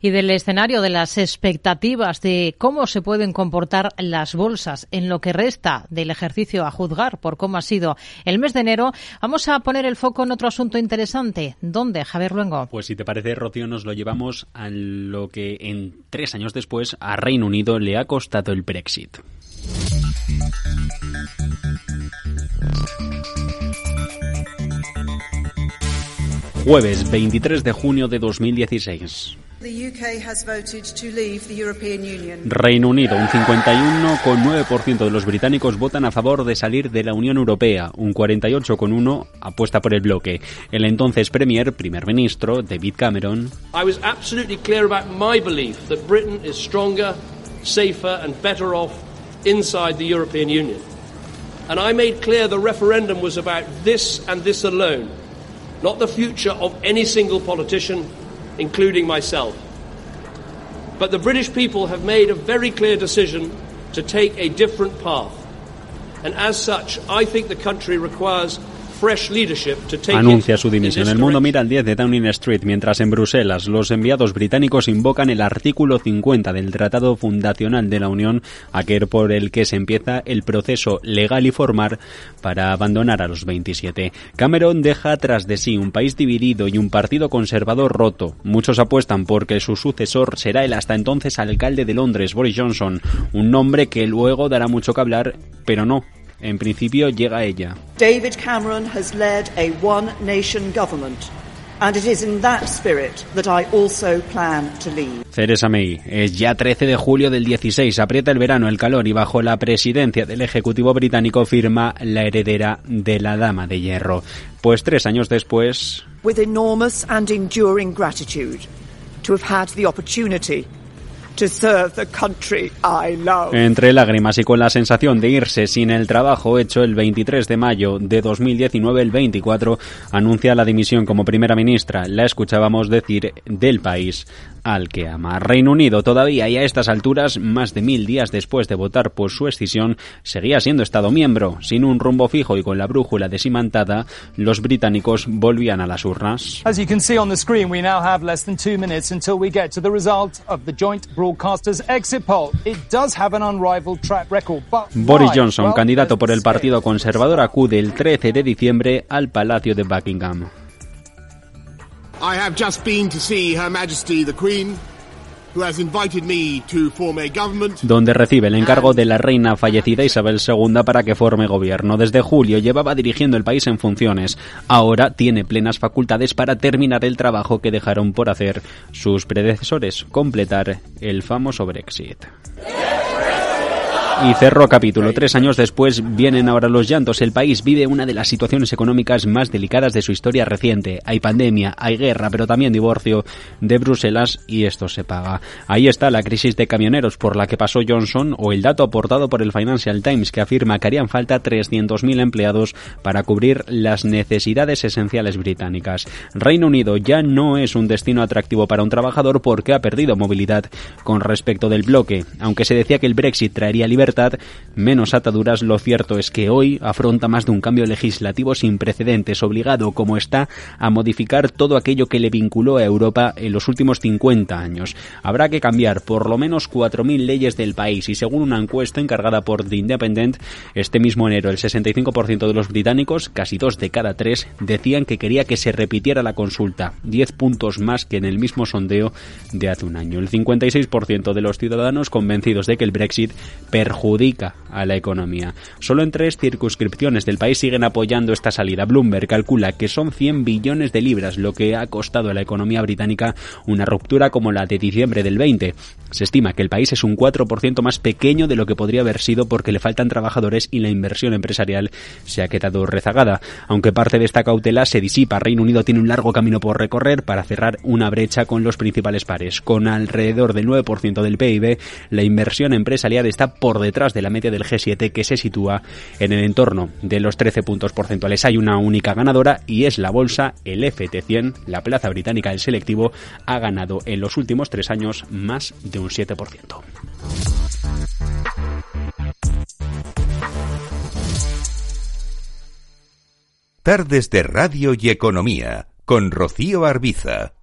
y del escenario de las expectativas de cómo se pueden comportar las bolsas en lo que resta del ejercicio a juzgar por cómo ha sido el mes de enero, vamos a poner el foco en otro asunto interesante. ¿Dónde, Javier Luengo? Pues si te parece, Rocío, nos lo llevamos a lo que en tres años después a Reino Unido le ha costado el Brexit. Jueves 23 de junio de 2016. Reino Unido, un 51,9% de los británicos votan a favor de salir de la Unión Europea, un 48,1% apuesta por el bloque. El entonces Premier, primer ministro, David Cameron. I was absolutely clear about my belief that Britain is stronger, safer and better off inside the European Union. And I made clear the referendum was about this and this alone, not the future of any single politician including myself. But the British people have made a very clear decision to take a different path. And as such, I think the country requires anuncia su dimisión. El mundo mira al 10 de Downing Street, mientras en Bruselas los enviados británicos invocan el artículo 50 del Tratado Fundacional de la Unión, aquel por el que se empieza el proceso legal y formal para abandonar a los 27. Cameron deja tras de sí un país dividido y un partido conservador roto. Muchos apuestan porque su sucesor será el hasta entonces alcalde de Londres, Boris Johnson, un nombre que luego dará mucho que hablar, pero no, en principio llega ella. David Cameron has led a one nation government. And it is in that spirit that I also plan to leave. Theresa May. Es ya 13 de julio del 16. Aprieta el verano, el calor y bajo la presidencia del Ejecutivo británico firma la heredera de la Dama de Hierro. Pues tres años después. With enormous and enduring gratitude to have had the opportunity entre lágrimas y con la sensación de irse sin el trabajo hecho el 23 de mayo de 2019, el 24 anuncia la dimisión como primera ministra. La escuchábamos decir del país al que ama. Reino Unido todavía y a estas alturas, más de mil días después de votar por su escisión, seguía siendo Estado miembro. Sin un rumbo fijo y con la brújula desimantada, los británicos volvían a las urnas. Boris Johnson, candidato por el Partido Conservador, acude el 13 de diciembre al Palacio de Buckingham. I have just been to see Her Majesty the Queen, who has invited me to form a government. Donde recibe el encargo de la reina fallecida Isabel II para que forme gobierno. Desde julio llevaba dirigiendo el país en funciones. Ahora tiene plenas facultades para terminar el trabajo que dejaron por hacer sus predecesores, completar el famoso Brexit. Y cerró capítulo. Tres años después vienen ahora los llantos. El país vive una de las situaciones económicas más delicadas de su historia reciente. Hay pandemia, hay guerra, pero también divorcio de Bruselas y esto se paga. Ahí está la crisis de camioneros por la que pasó Johnson o el dato aportado por el Financial Times que afirma que harían falta 300.000 empleados para cubrir las necesidades esenciales británicas. Reino Unido ya no es un destino atractivo para un trabajador porque ha perdido movilidad con respecto del bloque. Aunque se decía que el Brexit traería libertad menos ataduras, lo cierto es que hoy afronta más de un cambio legislativo sin precedentes, obligado como está a modificar todo aquello que le vinculó a Europa en los últimos 50 años. Habrá que cambiar por lo menos 4.000 leyes del país y según una encuesta encargada por The Independent, este mismo enero el 65% de los británicos, casi dos de cada tres, decían que quería que se repitiera la consulta, 10 puntos más que en el mismo sondeo de hace un año. El 56% de los ciudadanos convencidos de que el Brexit perjudica perjudica a la economía. Solo en tres circunscripciones del país siguen apoyando esta salida. Bloomberg calcula que son 100 billones de libras, lo que ha costado a la economía británica una ruptura como la de diciembre del 20. Se estima que el país es un 4% más pequeño de lo que podría haber sido porque le faltan trabajadores y la inversión empresarial se ha quedado rezagada. Aunque parte de esta cautela se disipa, Reino Unido tiene un largo camino por recorrer para cerrar una brecha con los principales pares. Con alrededor del 9% del PIB, la inversión empresarial está por detrás de la media del G7 que se sitúa en el entorno de los 13 puntos porcentuales. Hay una única ganadora y es la bolsa, el FT100, la plaza británica del selectivo, ha ganado en los últimos tres años más de un 7%. Tardes de Radio y Economía con Rocío Arbiza.